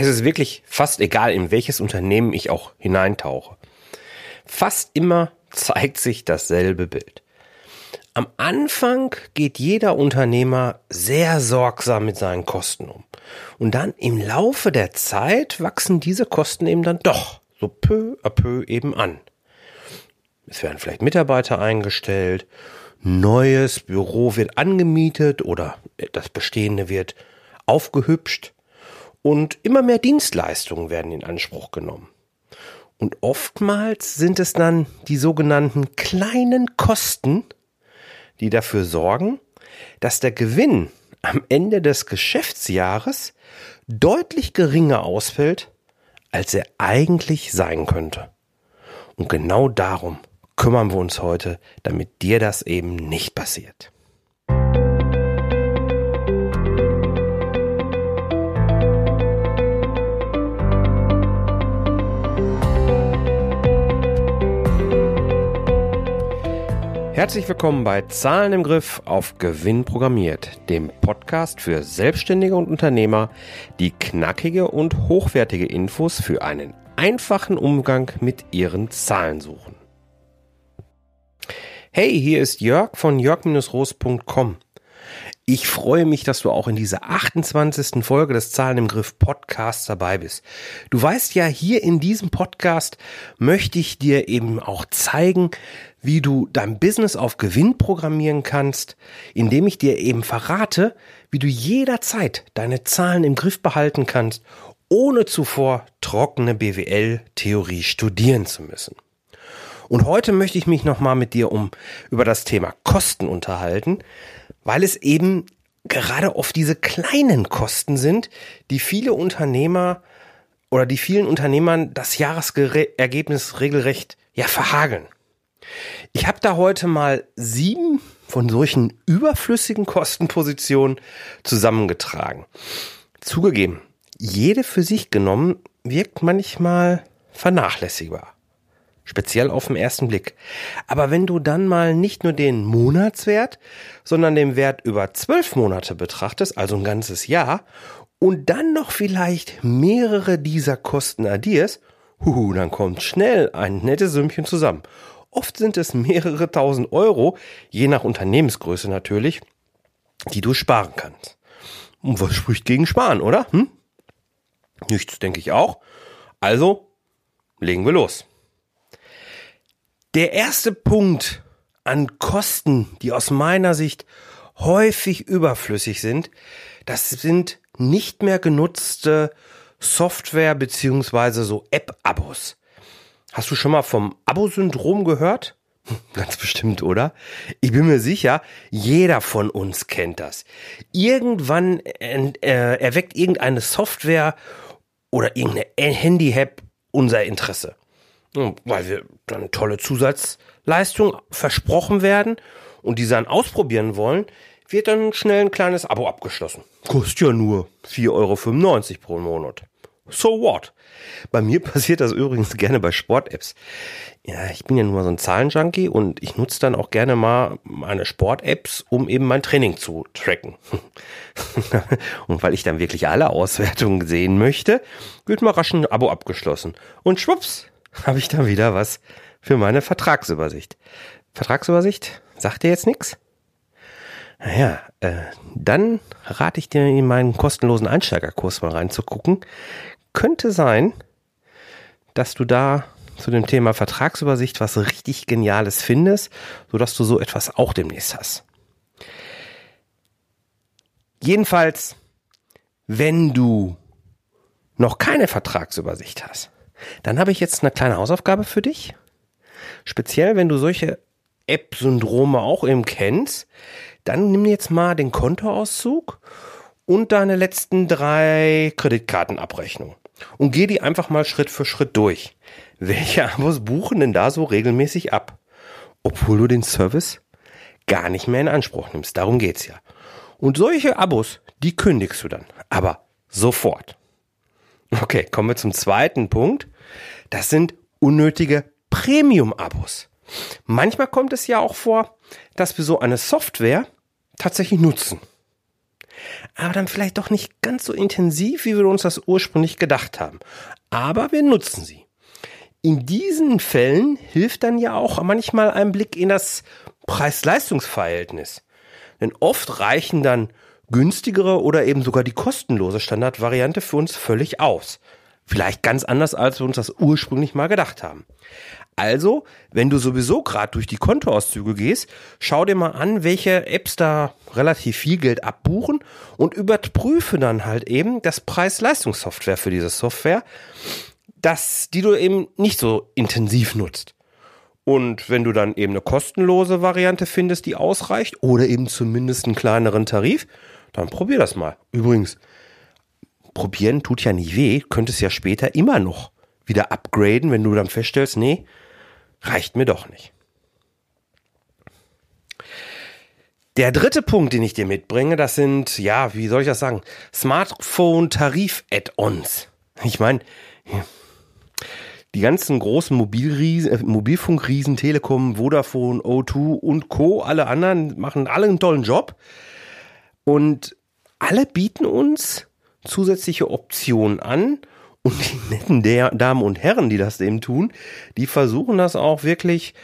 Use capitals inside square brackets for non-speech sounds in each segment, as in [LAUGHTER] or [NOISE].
Es ist wirklich fast egal, in welches Unternehmen ich auch hineintauche. Fast immer zeigt sich dasselbe Bild. Am Anfang geht jeder Unternehmer sehr sorgsam mit seinen Kosten um. Und dann im Laufe der Zeit wachsen diese Kosten eben dann doch so peu à peu eben an. Es werden vielleicht Mitarbeiter eingestellt, neues Büro wird angemietet oder das bestehende wird aufgehübscht und immer mehr Dienstleistungen werden in Anspruch genommen. Und oftmals sind es dann die sogenannten kleinen Kosten, die dafür sorgen, dass der Gewinn am Ende des Geschäftsjahres deutlich geringer ausfällt, als er eigentlich sein könnte. Und genau darum kümmern wir uns heute, damit dir das eben nicht passiert. Herzlich willkommen bei Zahlen im Griff auf Gewinn programmiert, dem Podcast für Selbstständige und Unternehmer, die knackige und hochwertige Infos für einen einfachen Umgang mit ihren Zahlen suchen. Hey, hier ist Jörg von jörg-roos.com. Ich freue mich, dass du auch in dieser 28. Folge des Zahlen im Griff Podcasts dabei bist. Du weißt ja, hier in diesem Podcast möchte ich dir eben auch zeigen, wie du dein Business auf Gewinn programmieren kannst, indem ich dir eben verrate, wie du jederzeit deine Zahlen im Griff behalten kannst, ohne zuvor trockene BWL-Theorie studieren zu müssen. Und heute möchte ich mich nochmal mit dir um über das Thema Kosten unterhalten, weil es eben gerade oft diese kleinen Kosten sind, die viele Unternehmer oder die vielen Unternehmern das Jahresergebnis regelrecht ja verhageln. Ich habe da heute mal sieben von solchen überflüssigen Kostenpositionen zusammengetragen. Zugegeben, jede für sich genommen wirkt manchmal vernachlässigbar speziell auf den ersten Blick. Aber wenn du dann mal nicht nur den Monatswert, sondern den Wert über zwölf Monate betrachtest, also ein ganzes Jahr, und dann noch vielleicht mehrere dieser Kosten addierst, huhu, dann kommt schnell ein nettes Sümmchen zusammen. Oft sind es mehrere tausend Euro, je nach Unternehmensgröße natürlich, die du sparen kannst. Und was spricht gegen Sparen, oder? Hm? Nichts, denke ich auch. Also, legen wir los. Der erste Punkt an Kosten, die aus meiner Sicht häufig überflüssig sind, das sind nicht mehr genutzte Software beziehungsweise so App-Abos. Hast du schon mal vom Abo-Syndrom gehört? [LAUGHS] Ganz bestimmt, oder? Ich bin mir sicher, jeder von uns kennt das. Irgendwann äh, erweckt irgendeine Software oder irgendeine Handy-App unser Interesse weil wir dann tolle Zusatzleistungen versprochen werden und die dann ausprobieren wollen, wird dann schnell ein kleines Abo abgeschlossen. Kostet ja nur 4,95 Euro pro Monat. So what? Bei mir [LAUGHS] passiert das übrigens gerne bei Sport-Apps. Ja, ich bin ja nur so ein Zahlenjunkie und ich nutze dann auch gerne mal meine Sport-Apps, um eben mein Training zu tracken. [LAUGHS] und weil ich dann wirklich alle Auswertungen sehen möchte, wird mal rasch ein Abo abgeschlossen. Und schwupps, [LAUGHS] habe ich da wieder was für meine Vertragsübersicht. Vertragsübersicht? Sagt dir jetzt nichts? Naja, äh, dann rate ich dir in meinen kostenlosen Einsteigerkurs mal reinzugucken. Könnte sein, dass du da zu dem Thema Vertragsübersicht was richtig Geniales findest, sodass du so etwas auch demnächst hast. Jedenfalls, wenn du noch keine Vertragsübersicht hast, dann habe ich jetzt eine kleine Hausaufgabe für dich. Speziell, wenn du solche App-Syndrome auch eben kennst, dann nimm jetzt mal den Kontoauszug und deine letzten drei Kreditkartenabrechnungen und geh die einfach mal Schritt für Schritt durch. Welche Abos buchen denn da so regelmäßig ab? Obwohl du den Service gar nicht mehr in Anspruch nimmst. Darum geht's ja. Und solche Abos, die kündigst du dann. Aber sofort. Okay, kommen wir zum zweiten Punkt. Das sind unnötige Premium-Abos. Manchmal kommt es ja auch vor, dass wir so eine Software tatsächlich nutzen. aber dann vielleicht doch nicht ganz so intensiv, wie wir uns das ursprünglich gedacht haben. Aber wir nutzen sie. In diesen Fällen hilft dann ja auch manchmal ein Blick in das Preis-Leistungs-Verhältnis. Denn oft reichen dann günstigere oder eben sogar die kostenlose Standardvariante für uns völlig aus. Vielleicht ganz anders, als wir uns das ursprünglich mal gedacht haben. Also, wenn du sowieso gerade durch die Kontoauszüge gehst, schau dir mal an, welche Apps da relativ viel Geld abbuchen und überprüfe dann halt eben das Preis-Leistungssoftware für diese Software, das, die du eben nicht so intensiv nutzt. Und wenn du dann eben eine kostenlose Variante findest, die ausreicht, oder eben zumindest einen kleineren Tarif, dann probier das mal. Übrigens, probieren tut ja nicht weh, könntest ja später immer noch wieder upgraden, wenn du dann feststellst, nee, reicht mir doch nicht. Der dritte Punkt, den ich dir mitbringe, das sind, ja, wie soll ich das sagen, Smartphone-Tarif-Add-ons. Ich meine, die ganzen großen äh, Mobilfunkriesen, Telekom, Vodafone, O2 und Co., alle anderen machen alle einen tollen Job. Und alle bieten uns zusätzliche Optionen an. Und die [LAUGHS] netten Damen und Herren, die das eben tun, die versuchen das auch wirklich,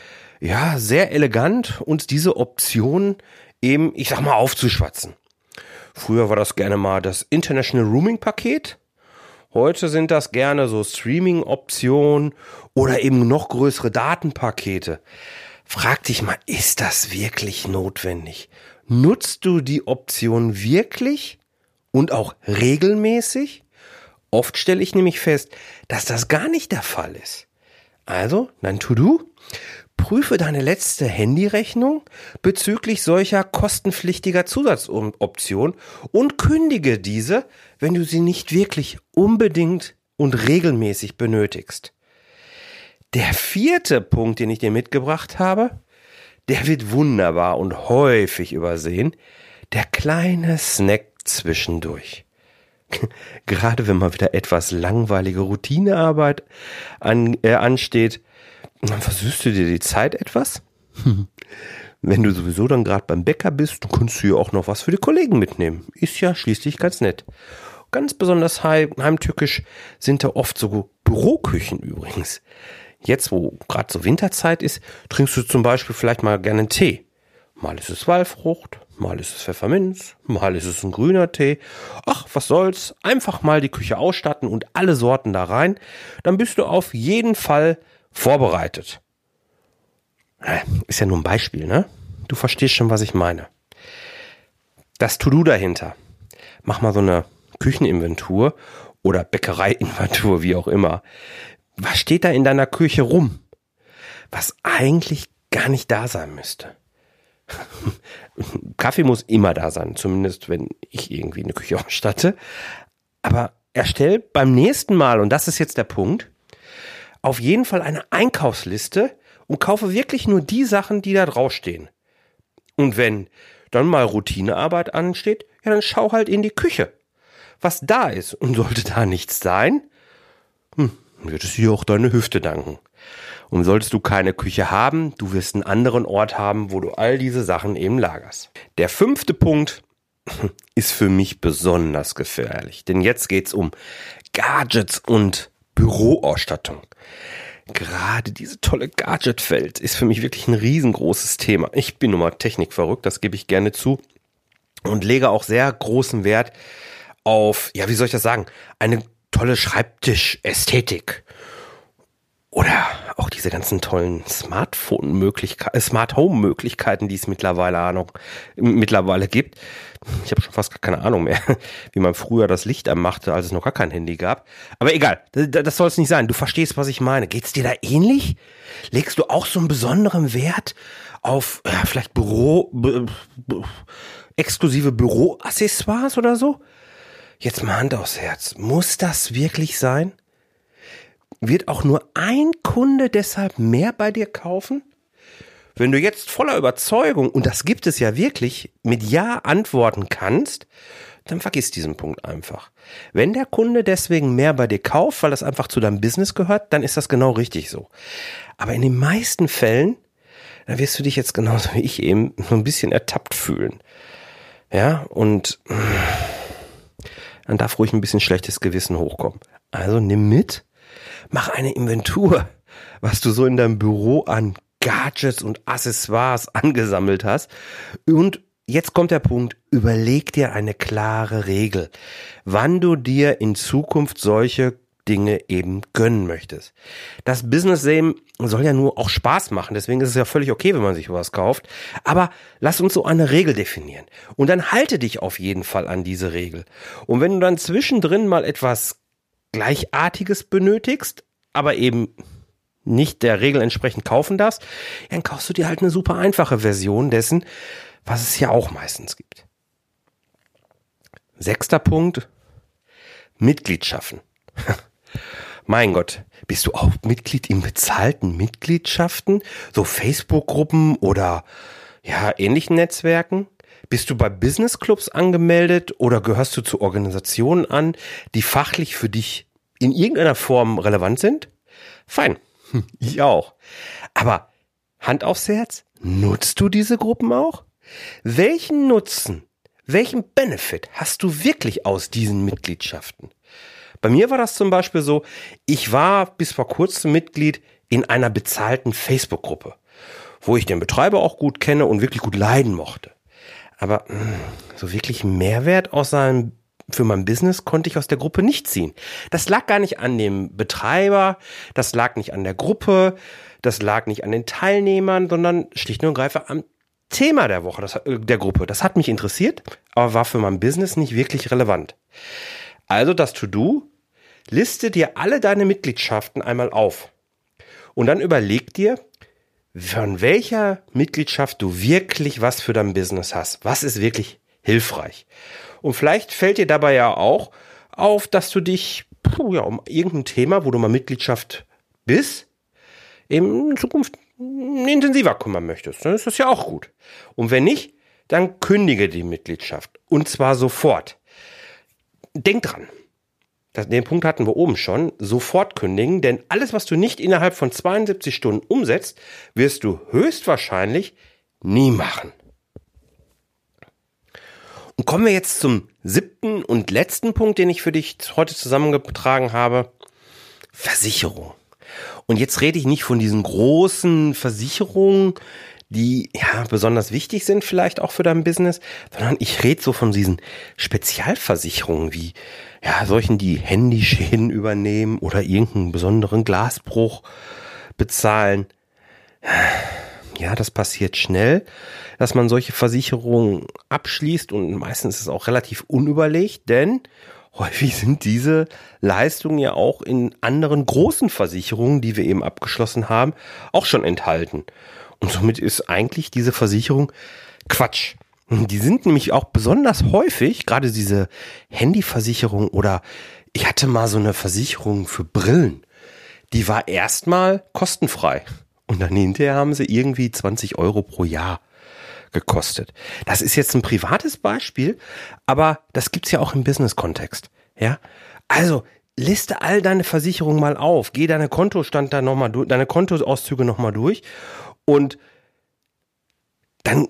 ja, sehr elegant, uns diese Optionen eben, ich sag mal, aufzuschwatzen. Früher war das gerne mal das International Rooming Paket. Heute sind das gerne so Streaming-Optionen oder eben noch größere Datenpakete. Frag dich mal, ist das wirklich notwendig? Nutzt du die Option wirklich und auch regelmäßig? Oft stelle ich nämlich fest, dass das gar nicht der Fall ist. Also, dann To-Do, prüfe deine letzte Handyrechnung bezüglich solcher kostenpflichtiger Zusatzoptionen und kündige diese, wenn du sie nicht wirklich unbedingt und regelmäßig benötigst. Der vierte Punkt, den ich dir mitgebracht habe, der wird wunderbar und häufig übersehen. Der kleine Snack zwischendurch. [LAUGHS] Gerade wenn mal wieder etwas langweilige Routinearbeit an, äh, ansteht, dann versüßt du dir die Zeit etwas. [LAUGHS] wenn du sowieso dann gerade beim Bäcker bist, kannst du ja auch noch was für die Kollegen mitnehmen. Ist ja schließlich ganz nett. Ganz besonders heimtückisch sind da oft so Büroküchen übrigens. Jetzt, wo gerade so Winterzeit ist, trinkst du zum Beispiel vielleicht mal gerne einen Tee. Mal ist es Walfrucht, mal ist es Pfefferminz, mal ist es ein grüner Tee. Ach, was soll's, einfach mal die Küche ausstatten und alle Sorten da rein, dann bist du auf jeden Fall vorbereitet. Ist ja nur ein Beispiel, ne? Du verstehst schon, was ich meine. Das To-Do dahinter. Mach mal so eine Kücheninventur oder Bäckereiinventur, wie auch immer. Was steht da in deiner Küche rum? Was eigentlich gar nicht da sein müsste. [LAUGHS] Kaffee muss immer da sein, zumindest wenn ich irgendwie eine Küche [LAUGHS] ausstatte. Aber erstell beim nächsten Mal, und das ist jetzt der Punkt, auf jeden Fall eine Einkaufsliste und kaufe wirklich nur die Sachen, die da draufstehen. Und wenn dann mal Routinearbeit ansteht, ja, dann schau halt in die Küche was da ist. Und sollte da nichts sein, hm, wird es dir auch deine Hüfte danken. Und solltest du keine Küche haben, du wirst einen anderen Ort haben, wo du all diese Sachen eben lagerst. Der fünfte Punkt [LAUGHS] ist für mich besonders gefährlich, denn jetzt geht's um Gadgets und Büroausstattung. Gerade diese tolle Gadget-Welt ist für mich wirklich ein riesengroßes Thema. Ich bin nun mal technikverrückt, das gebe ich gerne zu und lege auch sehr großen Wert auf, ja, wie soll ich das sagen, eine tolle Schreibtischästhetik. Oder auch diese ganzen tollen Smartphone-Möglichkeiten, äh, Smart Home-Möglichkeiten, die es mittlerweile noch mittlerweile gibt. Ich habe schon fast gar keine Ahnung mehr, [LAUGHS] wie man früher das Licht anmachte, als es noch gar kein Handy gab. Aber egal, das, das soll es nicht sein. Du verstehst, was ich meine. Geht's dir da ähnlich? Legst du auch so einen besonderen Wert auf ja, vielleicht Büro, exklusive Büroaccessoires oder so? Jetzt mal Hand aufs Herz. Muss das wirklich sein? Wird auch nur ein Kunde deshalb mehr bei dir kaufen? Wenn du jetzt voller Überzeugung, und das gibt es ja wirklich, mit Ja antworten kannst, dann vergiss diesen Punkt einfach. Wenn der Kunde deswegen mehr bei dir kauft, weil das einfach zu deinem Business gehört, dann ist das genau richtig so. Aber in den meisten Fällen, da wirst du dich jetzt genauso wie ich eben so ein bisschen ertappt fühlen. Ja, und dann darf ruhig ein bisschen schlechtes Gewissen hochkommen. Also nimm mit, mach eine Inventur, was du so in deinem Büro an Gadgets und Accessoires [LAUGHS] angesammelt hast und Jetzt kommt der Punkt, überleg dir eine klare Regel, wann du dir in Zukunft solche Dinge eben gönnen möchtest. Das Business Same soll ja nur auch Spaß machen, deswegen ist es ja völlig okay, wenn man sich was kauft. Aber lass uns so eine Regel definieren. Und dann halte dich auf jeden Fall an diese Regel. Und wenn du dann zwischendrin mal etwas Gleichartiges benötigst, aber eben nicht der Regel entsprechend kaufen darfst, dann kaufst du dir halt eine super einfache Version dessen, was es ja auch meistens gibt. Sechster Punkt, Mitglied schaffen. [LAUGHS] mein Gott, bist du auch Mitglied in bezahlten Mitgliedschaften, so Facebook-Gruppen oder ja, ähnlichen Netzwerken? Bist du bei Business Clubs angemeldet oder gehörst du zu Organisationen an, die fachlich für dich in irgendeiner Form relevant sind? Fein. Ich auch. Aber Hand aufs Herz, nutzt du diese Gruppen auch? Welchen Nutzen, welchen Benefit hast du wirklich aus diesen Mitgliedschaften? Bei mir war das zum Beispiel so, ich war bis vor kurzem Mitglied in einer bezahlten Facebook-Gruppe, wo ich den Betreiber auch gut kenne und wirklich gut leiden mochte. Aber hm, so wirklich Mehrwert aus seinem für mein Business konnte ich aus der Gruppe nicht ziehen. Das lag gar nicht an dem Betreiber, das lag nicht an der Gruppe, das lag nicht an den Teilnehmern, sondern schlicht und greifend am Thema der Woche, das, äh, der Gruppe. Das hat mich interessiert, aber war für mein Business nicht wirklich relevant. Also das To-Do, liste dir alle deine Mitgliedschaften einmal auf. Und dann überleg dir, von welcher Mitgliedschaft du wirklich was für dein Business hast. Was ist wirklich hilfreich? Und vielleicht fällt dir dabei ja auch auf, dass du dich puh, ja, um irgendein Thema, wo du mal Mitgliedschaft bist, in Zukunft intensiver kümmern möchtest, dann ist das ja auch gut. Und wenn nicht, dann kündige die Mitgliedschaft. Und zwar sofort. Denk dran. Das, den Punkt hatten wir oben schon. Sofort kündigen, denn alles, was du nicht innerhalb von 72 Stunden umsetzt, wirst du höchstwahrscheinlich nie machen. Und kommen wir jetzt zum siebten und letzten Punkt, den ich für dich heute zusammengetragen habe. Versicherung. Und jetzt rede ich nicht von diesen großen Versicherungen, die ja besonders wichtig sind vielleicht auch für dein Business, sondern ich rede so von diesen Spezialversicherungen wie ja solchen, die Handyschäden übernehmen oder irgendeinen besonderen Glasbruch bezahlen. Ja, das passiert schnell, dass man solche Versicherungen abschließt und meistens ist es auch relativ unüberlegt, denn häufig sind diese Leistungen ja auch in anderen großen Versicherungen, die wir eben abgeschlossen haben, auch schon enthalten. Und somit ist eigentlich diese Versicherung Quatsch. Die sind nämlich auch besonders häufig, gerade diese Handyversicherung oder ich hatte mal so eine Versicherung für Brillen. Die war erstmal kostenfrei. Und dann hinterher haben sie irgendwie 20 Euro pro Jahr gekostet. Das ist jetzt ein privates Beispiel, aber das gibt's ja auch im Business-Kontext. Ja, also liste all deine Versicherungen mal auf, geh deine Kontostand da nochmal durch, deine Kontoauszüge nochmal durch und dann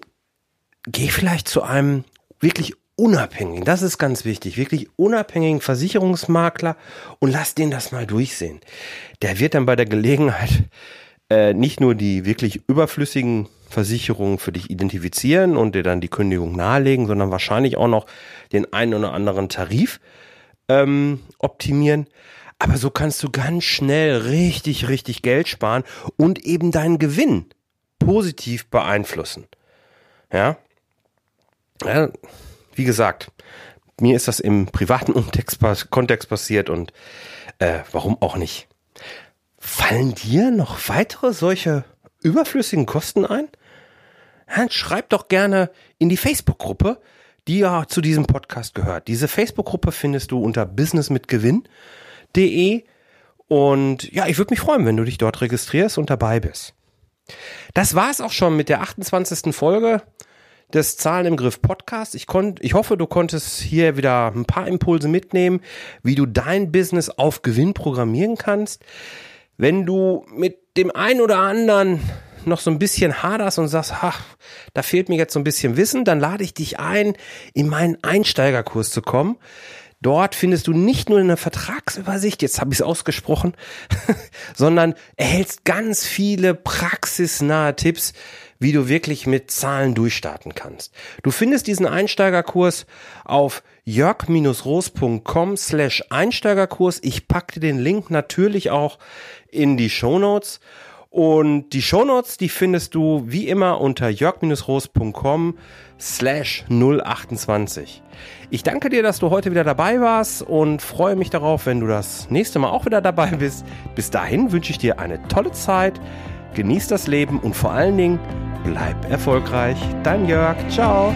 geh vielleicht zu einem wirklich unabhängigen, das ist ganz wichtig, wirklich unabhängigen Versicherungsmakler und lass den das mal durchsehen. Der wird dann bei der Gelegenheit äh, nicht nur die wirklich überflüssigen Versicherungen für dich identifizieren und dir dann die Kündigung nahelegen, sondern wahrscheinlich auch noch den einen oder anderen Tarif ähm, optimieren. Aber so kannst du ganz schnell richtig, richtig Geld sparen und eben deinen Gewinn positiv beeinflussen. Ja. ja wie gesagt, mir ist das im privaten Kontext passiert und äh, warum auch nicht. Fallen dir noch weitere solche überflüssigen Kosten ein? Dann schreib doch gerne in die Facebook-Gruppe, die ja zu diesem Podcast gehört. Diese Facebook-Gruppe findest du unter businessmitgewinn.de und ja, ich würde mich freuen, wenn du dich dort registrierst und dabei bist. Das war es auch schon mit der 28. Folge des Zahlen im Griff Podcast. Ich, konnt, ich hoffe, du konntest hier wieder ein paar Impulse mitnehmen, wie du dein Business auf Gewinn programmieren kannst. Wenn du mit dem einen oder anderen noch so ein bisschen haderst und sagst, ach, da fehlt mir jetzt so ein bisschen Wissen, dann lade ich dich ein, in meinen Einsteigerkurs zu kommen. Dort findest du nicht nur eine Vertragsübersicht, jetzt habe ich es ausgesprochen, [LAUGHS] sondern erhältst ganz viele praxisnahe Tipps, wie du wirklich mit Zahlen durchstarten kannst. Du findest diesen Einsteigerkurs auf jörg-roos.com slash Einsteigerkurs. Ich packe den Link natürlich auch in die Show Notes. Und die Shownotes, die findest du wie immer unter jörg-roos.com slash 028. Ich danke dir, dass du heute wieder dabei warst und freue mich darauf, wenn du das nächste Mal auch wieder dabei bist. Bis dahin wünsche ich dir eine tolle Zeit, genieß das Leben und vor allen Dingen bleib erfolgreich. Dein Jörg, ciao.